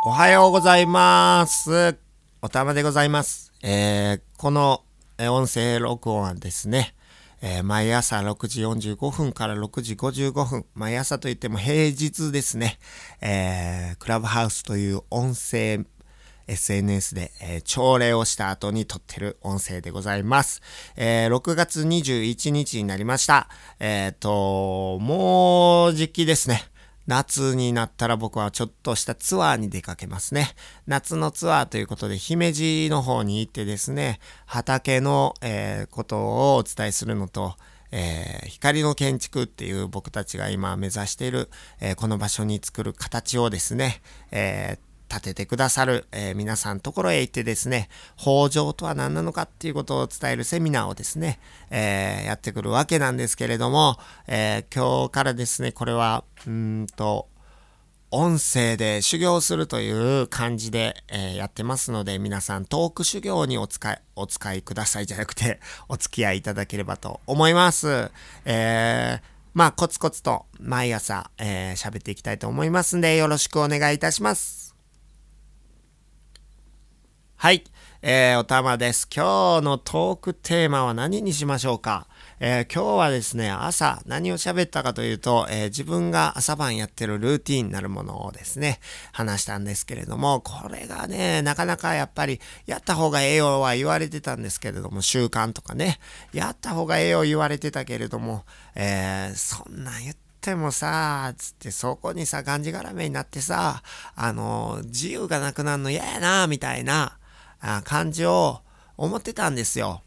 おはようございます。おたまでございます。えーこの音声録音はですね、えー毎朝6時45分から6時55分、毎朝といっても平日ですね、えークラブハウスという音声 SNS で、えー朝礼をした後に撮ってる音声でございます。えー6月21日になりました。えっ、と、もう時期ですね。夏になったら僕はちょっとしたツアーに出かけますね。夏のツアーということで、姫路の方に行ってですね、畑の、えーことをお伝えするのと、えー光の建築っていう僕たちが今目指している、えーこの場所に作る形をですね、えー立ててくださる、えー皆さんところへ行ってですね、北条とは何なのかっていうことを伝えるセミナーをですね、えーやってくるわけなんですけれども、えー今日からですね、これは、うんと、音声で修行するという感じで、えーやってますので、皆さんトーク修行にお使い、お使いください じゃなくて、お付き合いいただければと思います。えーまあ、コツコツと毎朝、えー喋っていきたいと思いますんで、よろしくお願いいたします。はい。えー、おたまです。今日のトークテーマは何にしましょうか？えー今日はですね、朝何を喋ったかというと、えー自分が朝晩やってるルーティンになるものをですね、話したんですけれども、これがね、なかなかやっぱりやった方がええよは言われてたんですけれども、習慣とかね、やった方がええよ言われてたけれども、えーそんなん言ってでもさ、つってそこにさ、がんじがらめになってさ、あの、自由がなくなるの嫌やな、みたいな感じを思ってたんですよ。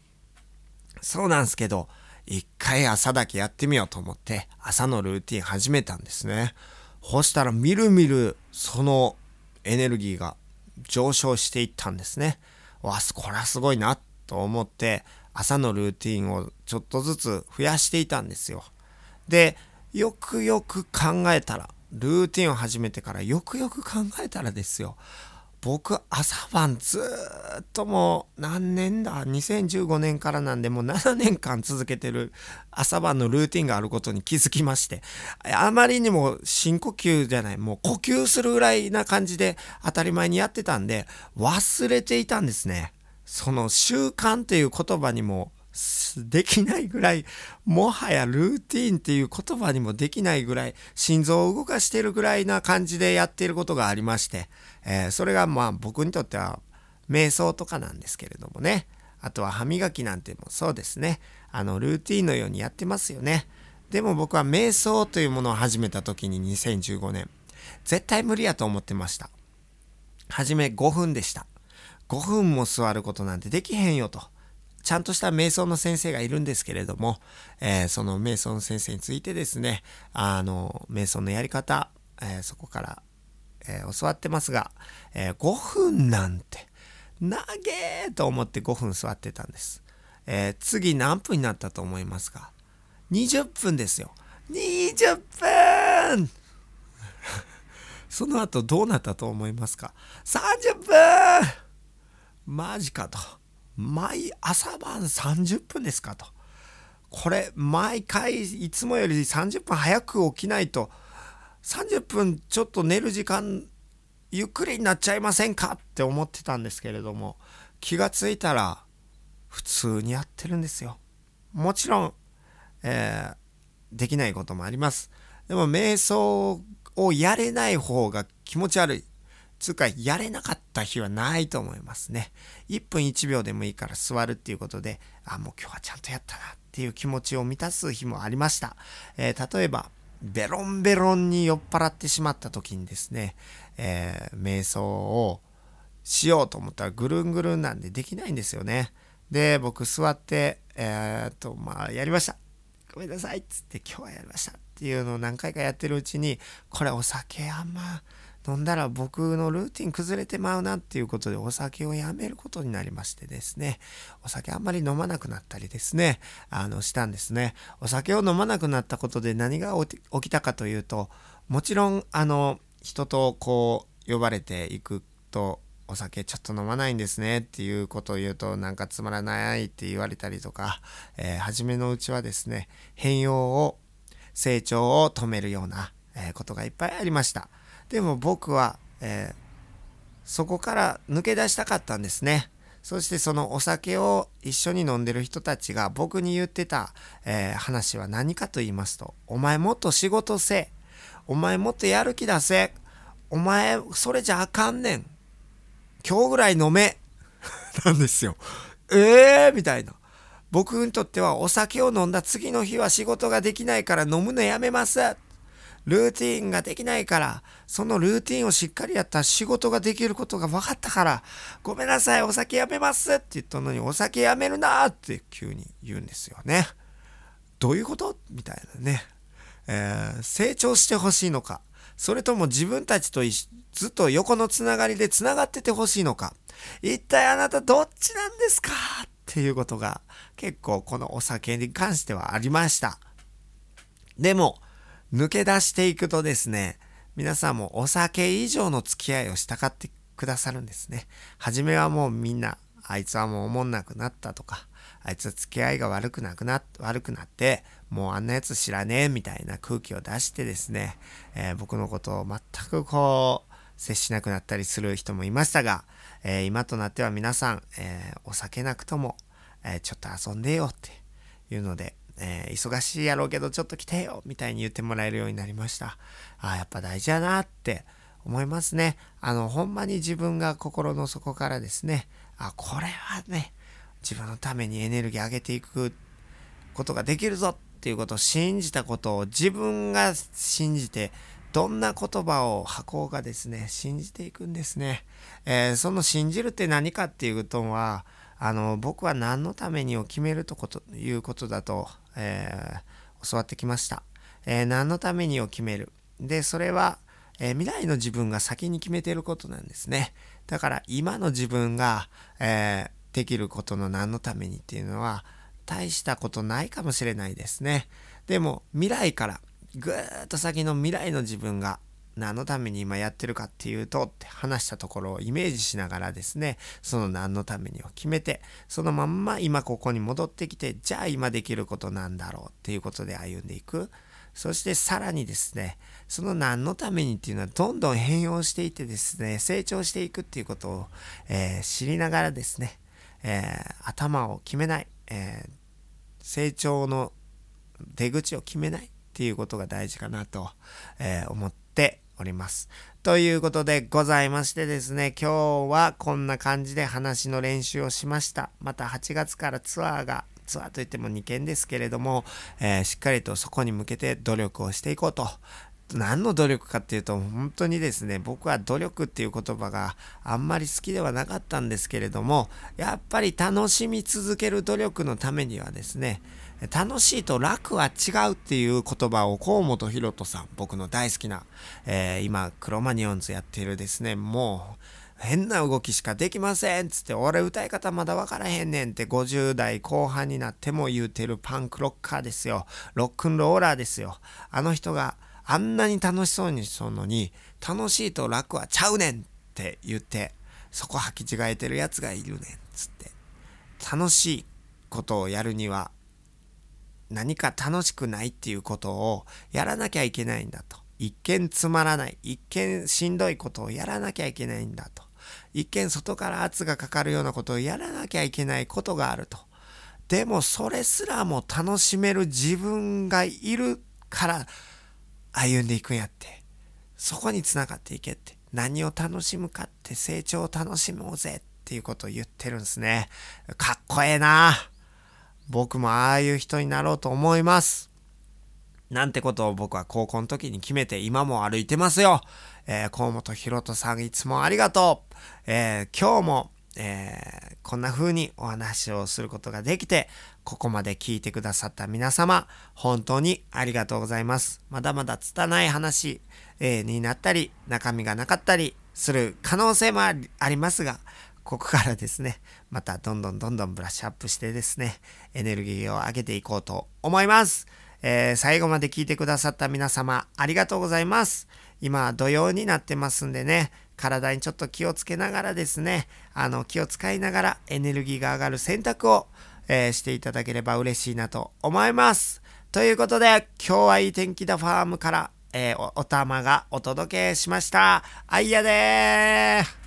そうなんですけど、一回朝だけやってみようと思って、朝のルーティン始めたんですね。そしたらみるみるそのエネルギーが上昇していったんですね。わ、これはすごいなと思って、朝のルーティンをちょっとずつ増やしていたんですよ。で、よくよく考えたら、ルーティンを始めてからよくよく考えたらですよ。僕、朝晩ずっともう何年だ ?2015 年からなんでもう7年間続けてる朝晩のルーティンがあることに気づきまして、あまりにも深呼吸じゃない、もう呼吸するぐらいな感じで当たり前にやってたんで、忘れていたんですね。その習慣っていう言葉にもできないぐらい、もはやルーティーンっていう言葉にもできないぐらい、心臓を動かしてるぐらいな感じでやっていることがありまして、えーそれがまあ僕にとっては瞑想とかなんですけれどもね。あとは歯磨きなんてもそうですね。あの、ルーティンのようにやってますよね。でも僕は瞑想というものを始めた時に2015年、絶対無理やと思ってました。はじめ5分でした。5分も座ることなんてできへんよと。ちゃんとした瞑想の先生がいるんですけれども、えーその瞑想の先生についてですね、あの、瞑想のやり方、えーそこから、えー教わってますが、えー5分なんて、長えと思って5分座ってたんです。えー次何分になったと思いますか ?20 分ですよ。20分 その後どうなったと思いますか ?30 分マジかと。毎朝晩30分ですかと。これ、毎回いつもより30分早く起きないと、30分ちょっと寝る時間、ゆっくりになっちゃいませんかって思ってたんですけれども、気がついたら、普通にやってるんですよ。もちろん、えーできないこともあります。でも、瞑想をやれない方が気持ち悪い。つうか、やれなかった日はないと思いますね。1分1秒でもいいから座るっていうことで、あ、もう今日はちゃんとやったなっていう気持ちを満たす日もありました。えー例えば、ベロンベロンに酔っ払ってしまった時にですね、えー瞑想をしようと思ったらぐるんぐるんなんでできないんですよね。で、僕座って、えーっと、まあ、やりました。ごめんなさいっつって今日はやりましたっていうのを何回かやってるうちに、これお酒あんま飲んだら僕のルーティン崩れてまうなっていうことでお酒をやめることになりましてですね、お酒あんまり飲まなくなったりですね、あの、したんですね。お酒を飲まなくなったことで何が起きたかというと、もちろん、あの、人とこう、呼ばれていくと、お酒ちょっと飲まないんですねっていうことを言うとなんかつまらないって言われたりとか、えー初めのうちはですね変容を成長を止めるような、えことがいっぱいありました。でも僕は、えーそこから抜け出したかったんですね。そしてそのお酒を一緒に飲んでる人たちが僕に言ってた、えー、話は何かと言いますと、お前もっと仕事せ。お前もっとやる気出せ。お前、それじゃあかんねん。今日ぐらい飲め。なんですよ。ええー、みたいな。僕にとってはお酒を飲んだ次の日は仕事ができないから飲むのやめます。ルーティーンができないから、そのルーティーンをしっかりやったら仕事ができることが分かったから、ごめんなさい、お酒やめますって言ったのに、お酒やめるなって急に言うんですよね。どういうこと？みたいなね。えー、成長してほしいのか、それとも自分たちとずっと横のつながりでつながっててほしいのか、一体あなたどっちなんですか？っていうことが結構このお酒に関してはありました。でも、抜け出していくとですね、皆さんもお酒以上の付き合いをしたかってくださるんですね。初めはもうみんな、あいつはもう思んなくなったとか、あいつは付き合いが悪くなくな、悪くなって、もうあんなやつ知らねえみたいな空気を出してですね、えー、僕のことを全くこう、接しなくなったりする人もいましたが、えー、今となっては皆さん、えー、お酒なくとも、えちょっと遊んでよっていうので、えー、忙しいやろうけどちょっと来てよみたいに言ってもらえるようになりました。あ、やっぱ大事やなって思いますね。あの、ほんまに自分が心の底からですね、あ、これはね、自分のためにエネルギー上げていくことができるぞっていうことを信じたことを自分が信じて、どんな言葉を吐こうがですね、信じていくんですね。えー、その信じるって何かっていうことは、あの、僕は何のためにを決めるとこということだと、えー、教わってきました。えー、何のためにを決める。で、それは、えー、未来の自分が先に決めてることなんですね。だから今の自分が、えできることの何のためにっていうのは、大したことないかもしれないですね。でも未来からぐーっと先の未来の自分が何のために今やってるかっていうとって話したところをイメージしながらですね、その何のためにを決めて、そのまんま今ここに戻ってきて、じゃあ今できることなんだろうっていうことで歩んでいく。そしてさらにですね、その何のためにっていうのはどんどん変容していってですね、成長していくっていうことを、えー、知りながらですね、えー、頭を決めない、えー、成長の出口を決めないっていうことが大事かなと、え思っております。ということでございましてですね、今日はこんな感じで話の練習をしました。また8月からツアーが、ツアーといっても2件ですけれども、えー、しっかりとそこに向けて努力をしていこうと。何の努力かっていうと、本当にですね、僕は努力っていう言葉があんまり好きではなかったんですけれども、やっぱり楽しみ続ける努力のためにはですね、楽しいと楽は違うっていう言葉を河本ロ人さん、僕の大好きな、えー、今、クロマニオンズやってるですね、もう、変な動きしかできませんつって、俺歌い方まだわからへんねんって50代後半になっても言うてるパンクロッカーですよ。ロックンローラーですよ。あの人があんなに楽しそうにしとんのに、楽しいと楽はちゃうねんって言って、そこ履き違えてるやつがいるねんつって。楽しいことをやるには何か楽しくないっていうことをやらなきゃいけないんだと。一見つまらない。一見しんどいことをやらなきゃいけないんだと。一見外から圧がかかるようなことをやらなきゃいけないことがあると。でもそれすらも楽しめる自分がいるから歩んでいくんやって。そこにつながっていけって。何を楽しむかって成長を楽しもうぜっていうことを言ってるんですね。かっこええな僕もああいう人になろうと思います。なんてことを僕は高校の時に決めて今も歩いてますよ。えー、河本ひろとさんいつもありがとう。えー、今日も、えー、こんな風にお話をすることができて、ここまで聞いてくださった皆様、本当にありがとうございます。まだまだ拙い話、えー、になったり、中身がなかったりする可能性もありますが、ここからですね、またどんどんどんどんブラッシュアップしてですね、エネルギーを上げていこうと思います。えー、最後まで聞いてくださった皆様、ありがとうございます。今、土曜になってますんでね、体にちょっと気をつけながらですね、あの、気を使いながらエネルギーが上がる選択を、えー、していただければ嬉しいなと思います。ということで、今日はいい天気だファームから、えー、お、おたまがお届けしました。あいやでー